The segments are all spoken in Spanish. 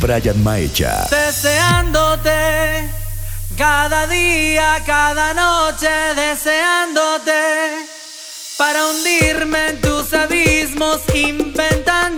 Brian Maecha. Deseándote, cada día, cada noche, deseándote, para hundirme en tus abismos, inventándote,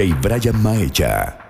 DJ Brian Maecha.